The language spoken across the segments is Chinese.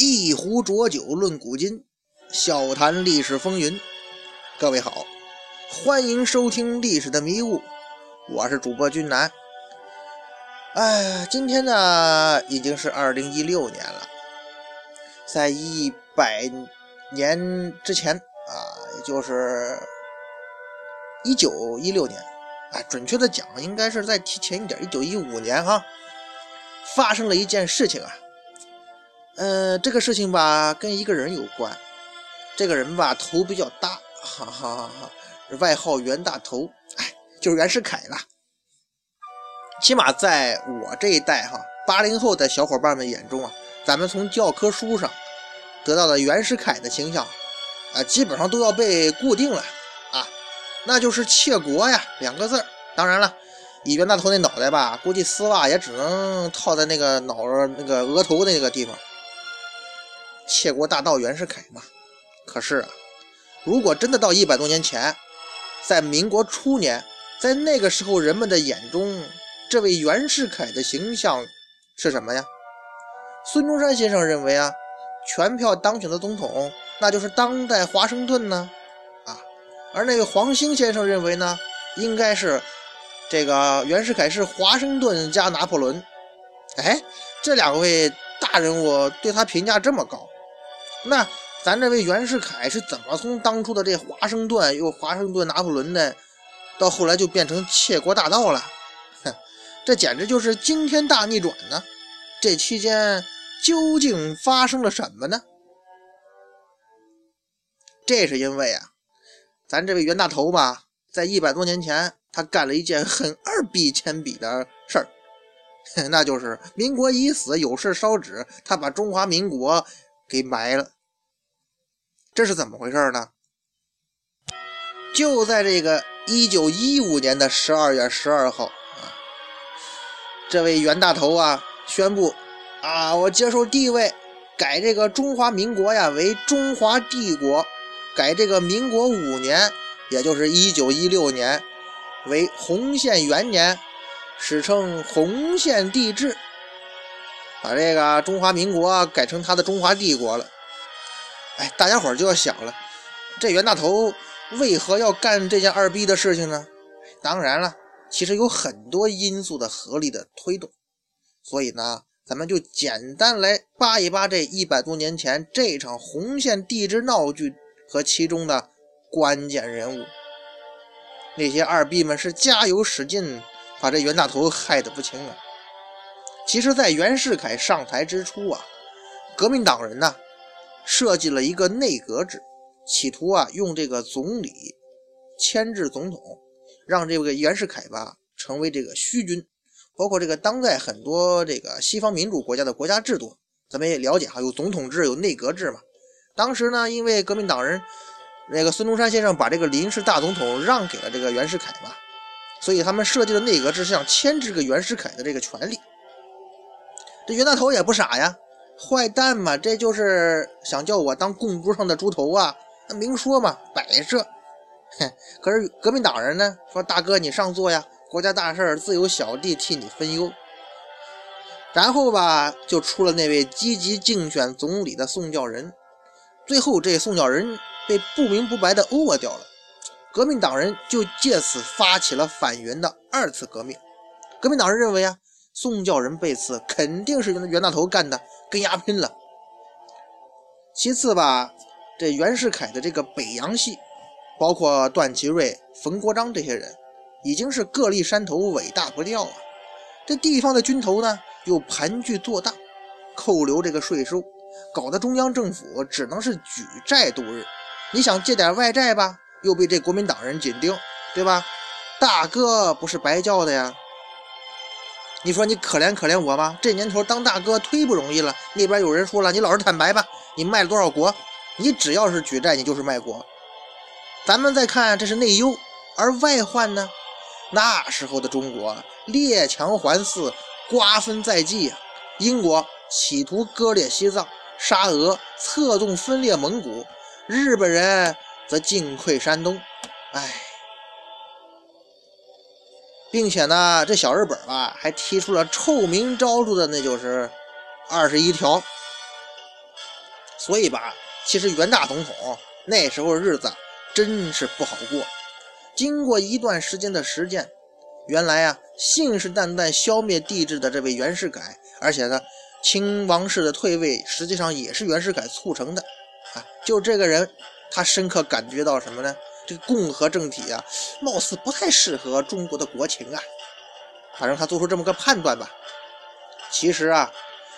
一壶浊酒论古今，笑谈历史风云。各位好，欢迎收听《历史的迷雾》，我是主播君南。哎，今天呢已经是二零一六年了，在一百年之前啊，也就是一九一六年，啊，准确的讲，应该是再提前一点，一九一五年哈，发生了一件事情啊。呃，这个事情吧，跟一个人有关。这个人吧，头比较大，哈哈哈哈，外号袁大头，哎，就是袁世凯了。起码在我这一代哈，八零后的小伙伴们眼中啊，咱们从教科书上得到的袁世凯的形象啊，基本上都要被固定了啊，那就是窃国呀，两个字当然了，以袁大头那脑袋吧，估计丝袜也只能套在那个脑那个额头那个地方。窃国大盗袁世凯嘛，可是啊，如果真的到一百多年前，在民国初年，在那个时候人们的眼中，这位袁世凯的形象是什么呀？孙中山先生认为啊，全票当选的总统那就是当代华盛顿呢，啊，而那个黄兴先生认为呢，应该是这个袁世凯是华盛顿加拿破仑。哎，这两位大人物对他评价这么高。那咱这位袁世凯是怎么从当初的这华盛顿又华盛顿拿破仑的，到后来就变成窃国大盗了？哼，这简直就是惊天大逆转呢！这期间究竟发生了什么呢？这是因为啊，咱这位袁大头吧，在一百多年前，他干了一件很二逼铅笔的事儿，那就是民国已死，有事烧纸，他把中华民国。给埋了，这是怎么回事呢？就在这个一九一五年的十二月十二号啊，这位袁大头啊宣布啊，我接受帝位，改这个中华民国呀为中华帝国，改这个民国五年，也就是一九一六年为洪宪元年，史称洪宪帝制。把这个中华民国改成他的中华帝国了，哎，大家伙就要想了，这袁大头为何要干这件二逼的事情呢？当然了，其实有很多因素的合力的推动，所以呢，咱们就简单来扒一扒这一百多年前这场红线帝制闹剧和其中的关键人物。那些二逼们是加油使劲，把这袁大头害得不轻啊。其实，在袁世凯上台之初啊，革命党人呢设计了一个内阁制，企图啊用这个总理牵制总统，让这个袁世凯吧成为这个虚君。包括这个当代很多这个西方民主国家的国家制度，咱们也了解哈，有总统制，有内阁制嘛。当时呢，因为革命党人那个孙中山先生把这个临时大总统让给了这个袁世凯嘛，所以他们设计的内阁制是想牵制个袁世凯的这个权利。这袁大头也不傻呀，坏蛋嘛，这就是想叫我当供桌上的猪头啊！那明说嘛，摆设。哼，可是革命党人呢，说大哥你上座呀，国家大事自有小弟替你分忧。然后吧，就出了那位积极竞选总理的宋教仁，最后这宋教仁被不明不白的殴掉了，革命党人就借此发起了反袁的二次革命。革命党人认为啊。宋教仁被刺，肯定是袁大头干的，跟丫拼了。其次吧，这袁世凯的这个北洋系，包括段祺瑞、冯国璋这些人，已经是各立山头，尾大不掉啊。这地方的军头呢，又盘踞做大，扣留这个税收，搞得中央政府只能是举债度日。你想借点外债吧，又被这国民党人紧盯，对吧？大哥不是白叫的呀。你说你可怜可怜我吧，这年头当大哥忒不容易了。那边有人说了，你老实坦白吧，你卖了多少国？你只要是举债，你就是卖国。咱们再看，这是内忧，而外患呢？那时候的中国列强环伺，瓜分在即呀。英国企图割裂西藏，沙俄策动分裂蒙古，日本人则进溃山东。哎。并且呢，这小日本吧还提出了臭名昭著的，那就是二十一条。所以吧，其实袁大总统那时候日子真是不好过。经过一段时间的实践，原来啊，信誓旦旦消灭帝制的这位袁世凯，而且呢，清王室的退位实际上也是袁世凯促成的啊。就这个人，他深刻感觉到什么呢？这共和政体啊，貌似不太适合中国的国情啊。反正他做出这么个判断吧。其实啊，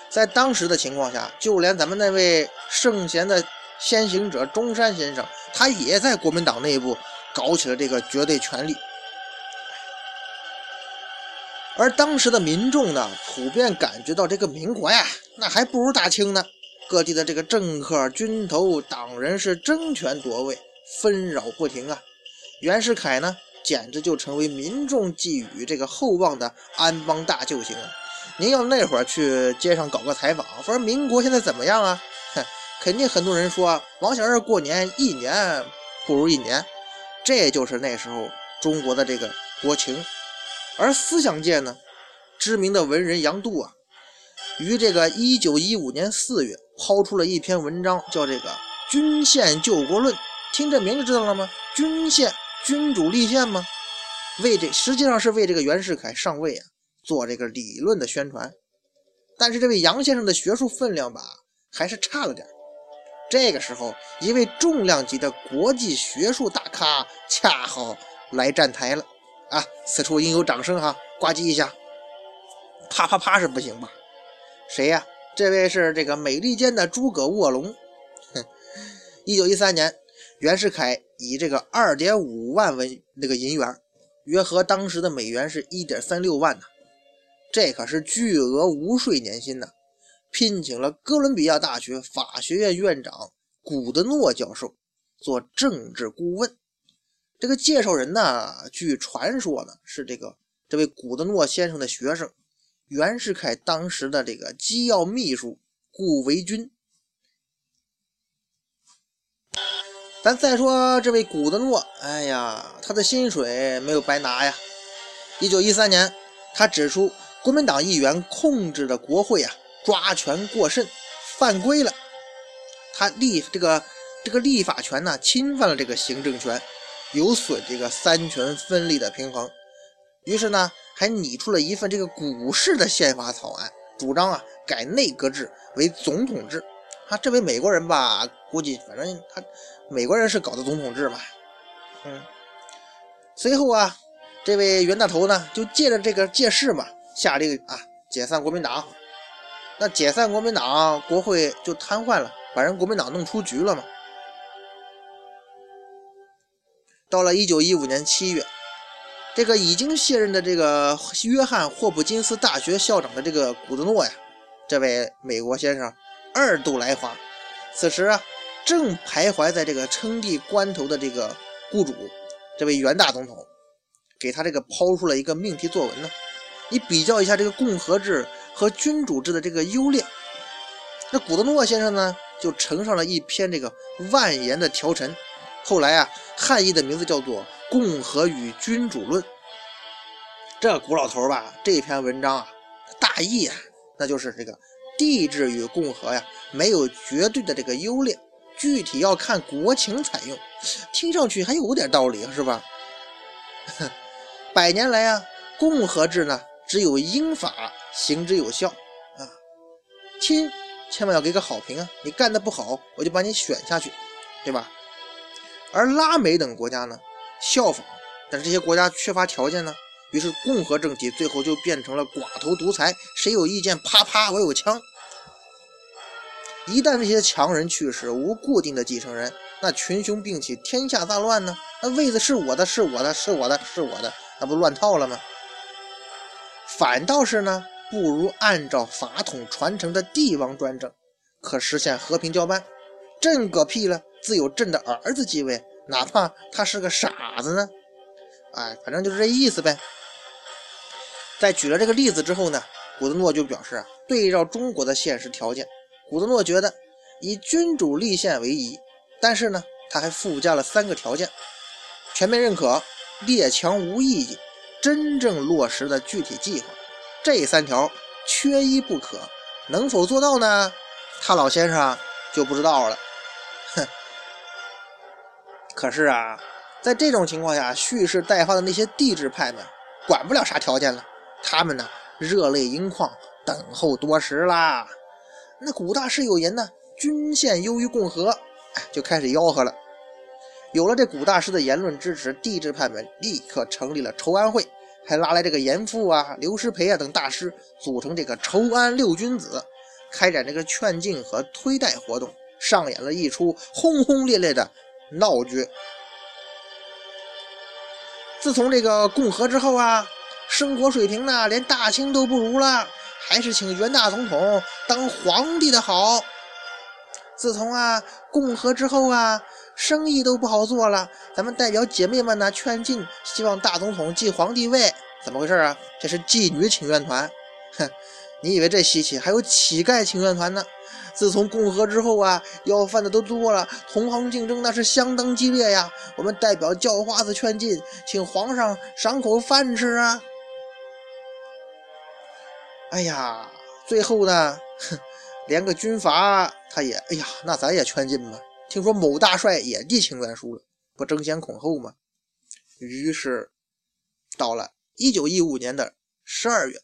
在当时的情况下，就连咱们那位圣贤的先行者中山先生，他也在国民党内部搞起了这个绝对权力。而当时的民众呢，普遍感觉到这个民国呀，那还不如大清呢。各地的这个政客、军头、党人是争权夺位。纷扰不停啊！袁世凯呢，简直就成为民众寄予这个厚望的安邦大救星！您要那会儿去街上搞个采访，说民国现在怎么样啊？哼，肯定很多人说王小二过年一年不如一年，这就是那时候中国的这个国情。而思想界呢，知名的文人杨度啊，于这个一九一五年四月抛出了一篇文章，叫这个《君宪救国论》。听这名字知道了吗？君宪，君主立宪吗？为这实际上是为这个袁世凯上位啊做这个理论的宣传。但是这位杨先生的学术分量吧，还是差了点。这个时候，一位重量级的国际学术大咖恰好来站台了啊！此处应有掌声哈，呱唧一下。啪啪啪是不行吧？谁呀？这位是这个美利坚的诸葛卧龙。哼，一九一三年。袁世凯以这个二点五万文那个银元，约合当时的美元是一点三六万呢，这可是巨额无税年薪呢。聘请了哥伦比亚大学法学院院长古德诺教授做政治顾问。这个介绍人呢，据传说呢是这个这位古德诺先生的学生，袁世凯当时的这个机要秘书顾维钧。咱再说这位古德诺，哎呀，他的薪水没有白拿呀。一九一三年，他指出国民党议员控制的国会啊，抓权过甚，犯规了。他立这个这个立法权呢，侵犯了这个行政权，有损这个三权分立的平衡。于是呢，还拟出了一份这个古式的宪法草案，主张啊改内阁制为总统制。啊，这位美国人吧，估计反正他。美国人是搞的总统制嘛，嗯，随后啊，这位袁大头呢就借着这个借势嘛，下令啊解散国民党。那解散国民党，国会就瘫痪了，把人国民党弄出局了嘛。到了一九一五年七月，这个已经卸任的这个约翰霍普金斯大学校长的这个古德诺呀，这位美国先生二度来华，此时啊。正徘徊在这个称帝关头的这个雇主，这位袁大总统，给他这个抛出了一个命题作文呢。你比较一下这个共和制和君主制的这个优劣。那古德诺先生呢，就呈上了一篇这个万言的条陈，后来啊，汉译的名字叫做《共和与君主论》。这古老头吧，这篇文章啊，大意啊，那就是这个帝制与共和呀，没有绝对的这个优劣。具体要看国情采用，听上去还有点道理，是吧？百年来啊，共和制呢，只有英法行之有效啊。亲，千万要给个好评啊！你干的不好，我就把你选下去，对吧？而拉美等国家呢，效仿，但是这些国家缺乏条件呢，于是共和政体最后就变成了寡头独裁，谁有意见，啪啪，我有枪。一旦这些强人去世，无固定的继承人，那群雄并起，天下大乱呢？那位子是我的，是我的，是我的，是我的，那不乱套了吗？反倒是呢，不如按照法统传承的帝王专政，可实现和平交班。朕嗝屁了，自有朕的儿子继位，哪怕他是个傻子呢？哎，反正就是这意思呗。在举了这个例子之后呢，古德诺就表示啊，对照中国的现实条件。古德诺觉得以君主立宪为宜，但是呢，他还附加了三个条件：全面认可、列强无异议、真正落实的具体计划。这三条缺一不可，能否做到呢？他老先生就不知道了。哼。可是啊，在这种情况下，蓄势待发的那些帝制派们管不了啥条件了，他们呢热泪盈眶，等候多时啦。那古大师有言呢，均线优于共和，就开始吆喝了。有了这古大师的言论支持，帝制派们立刻成立了筹安会，还拉来这个严复啊、刘师培啊等大师，组成这个筹安六君子，开展这个劝进和推戴活动，上演了一出轰轰烈烈的闹剧。自从这个共和之后啊，生活水平呢连大清都不如了，还是请袁大总统当皇帝的好。自从啊共和之后啊。生意都不好做了，咱们代表姐妹们呢劝进，希望大总统继皇帝位。怎么回事啊？这是妓女请愿团。哼，你以为这稀奇？还有乞丐请愿团呢。自从共和之后啊，要饭的都多了，同行竞争那是相当激烈呀。我们代表叫花子劝进，请皇上赏口饭吃啊。哎呀，最后呢，哼，连个军阀他也，哎呀，那咱也劝进吧。听说某大帅也递请愿书了，不争先恐后吗？于是，到了一九一五年的十二月，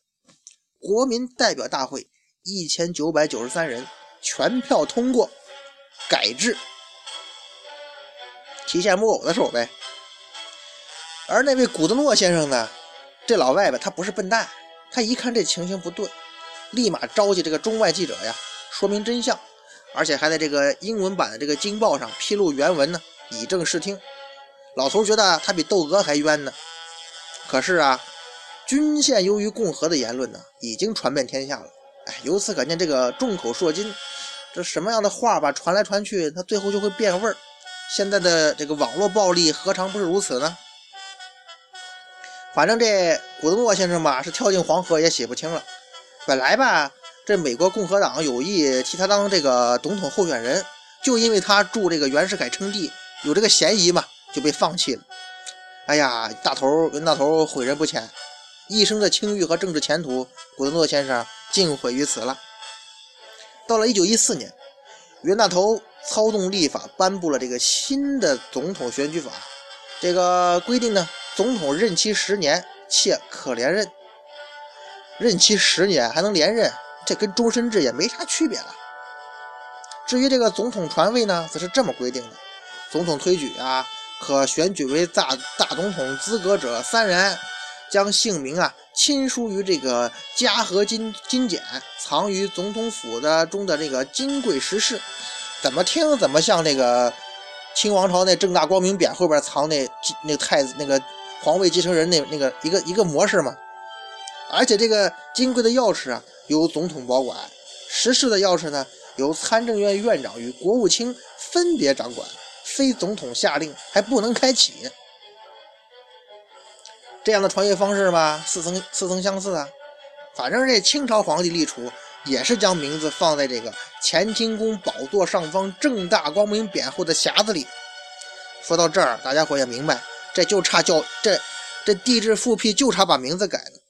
国民代表大会一千九百九十三人全票通过改制，提线木偶的手呗。而那位古德诺先生呢，这老外吧，他不是笨蛋，他一看这情形不对，立马召集这个中外记者呀，说明真相。而且还在这个英文版的这个《京报》上披露原文呢，以正视听。老头觉得他比窦娥还冤呢。可是啊，均线优于共和的言论呢，已经传遍天下了。哎，由此可见，这个众口铄金，这什么样的话吧，传来传去，它最后就会变味儿。现在的这个网络暴力，何尝不是如此呢？反正这古德诺先生吧，是跳进黄河也洗不清了。本来吧。这美国共和党有意替他当这个总统候选人，就因为他助这个袁世凯称帝，有这个嫌疑嘛，就被放弃了。哎呀，大头袁大头毁人不浅，一生的清誉和政治前途，古德诺先生尽毁于此了。到了一九一四年，袁大头操纵立法颁布了这个新的总统选举法，这个规定呢，总统任期十年，且可连任。任期十年还能连任？这跟终身制也没啥区别了。至于这个总统传位呢，则是这么规定的：总统推举啊，可选举为大大总统资格者三人，将姓名啊亲书于这个嘉禾金金简，藏于总统府的中的这个金贵石室。怎么听怎么像那个清王朝那正大光明匾后边藏那那太子那个皇位继承人那那个一个一个模式嘛。而且这个金贵的钥匙啊。由总统保管，实事的钥匙呢，由参政院院长与国务卿分别掌管，非总统下令还不能开启。这样的传阅方式吧，似曾似曾相似啊。反正这清朝皇帝立储也是将名字放在这个乾清宫宝座上方正大光明匾后的匣子里。说到这儿，大家伙也明白，这就差叫这这帝制复辟就差把名字改了。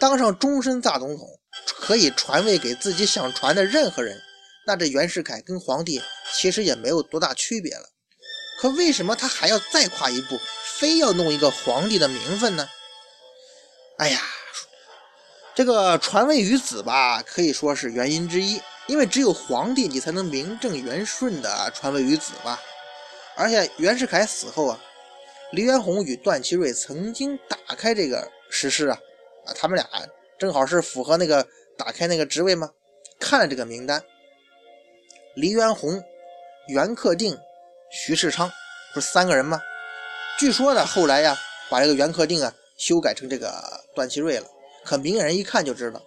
当上终身大总统，可以传位给自己想传的任何人。那这袁世凯跟皇帝其实也没有多大区别了。可为什么他还要再跨一步，非要弄一个皇帝的名分呢？哎呀，这个传位于子吧，可以说是原因之一。因为只有皇帝，你才能名正言顺的传位于子吧。而且袁世凯死后啊，黎元洪与段祺瑞曾经打开这个实事啊。啊他们俩正好是符合那个打开那个职位吗？看了这个名单，黎元洪、袁克定、徐世昌，不是三个人吗？据说呢，后来呀，把这个袁克定啊修改成这个段祺瑞了。可明眼人一看就知道，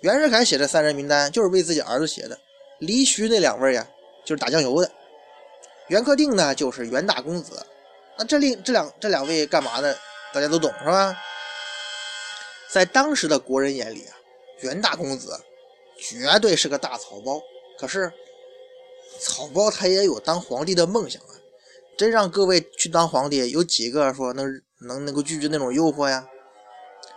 袁世凯写这三人名单就是为自己儿子写的。黎徐那两位呀，就是打酱油的。袁克定呢，就是袁大公子。那这另这两这两位干嘛的？大家都懂是吧？在当时的国人眼里啊，袁大公子绝对是个大草包。可是草包他也有当皇帝的梦想啊！真让各位去当皇帝，有几个说能能能够拒绝那种诱惑呀？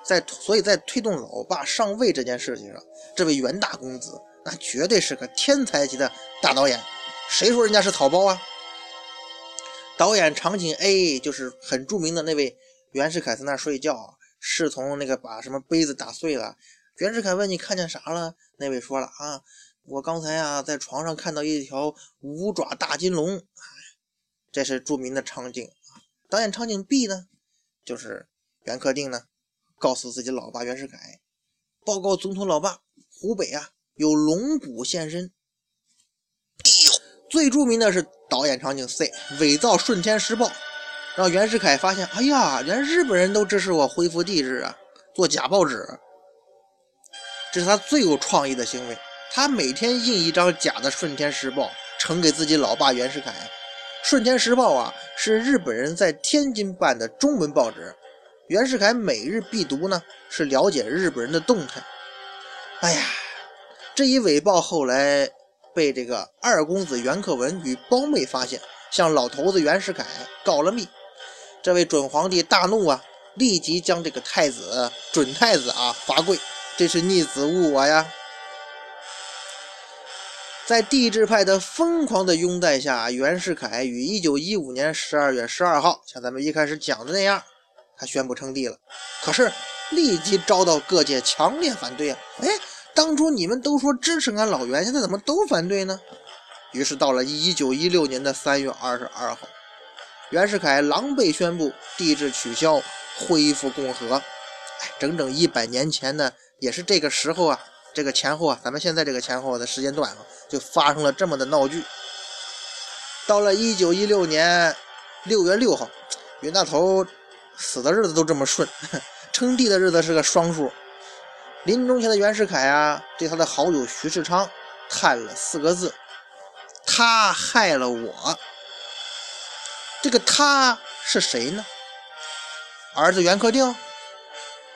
在所以在推动老爸上位这件事情上，这位袁大公子那绝对是个天才级的大导演。谁说人家是草包啊？导演场景 A 就是很著名的那位袁世凯在那睡觉，侍从那个把什么杯子打碎了。袁世凯问你看见啥了？那位说了啊，我刚才啊在床上看到一条五爪大金龙。这是著名的场景。导演场景 B 呢，就是袁克定呢告诉自己老爸袁世凯，报告总统老爸，湖北啊有龙骨现身。最著名的是导演场景 C，伪造《顺天时报》，让袁世凯发现，哎呀，连日本人都支持我恢复帝制啊，做假报纸。这是他最有创意的行为。他每天印一张假的《顺天时报》，呈给自己老爸袁世凯。《顺天时报》啊，是日本人在天津办的中文报纸，袁世凯每日必读呢，是了解日本人的动态。哎呀，这一伪报后来。被这个二公子袁克文与胞妹发现，向老头子袁世凯告了密。这位准皇帝大怒啊，立即将这个太子准太子啊罚跪，这是逆子误我呀！在帝制派的疯狂的拥戴下，袁世凯于一九一五年十二月十二号，像咱们一开始讲的那样，他宣布称帝了。可是立即遭到各界强烈反对啊！哎。当初你们都说支持俺老袁，现在怎么都反对呢？于是到了一九一六年的三月二十二号，袁世凯狼狈宣布帝制取消，恢复共和。哎，整整一百年前呢，也是这个时候啊，这个前后啊，咱们现在这个前后的时间段啊，就发生了这么的闹剧。到了一九一六年六月六号，袁大头死的日子都这么顺，称帝的日子是个双数。临终前的袁世凯啊，对他的好友徐世昌叹了四个字：“他害了我。”这个他是谁呢？儿子袁克定，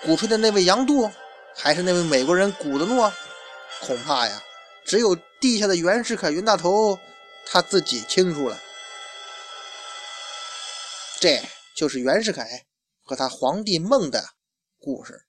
鼓吹的那位杨度，还是那位美国人古德诺？恐怕呀，只有地下的袁世凯袁大头他自己清楚了。这就是袁世凯和他皇帝梦的故事。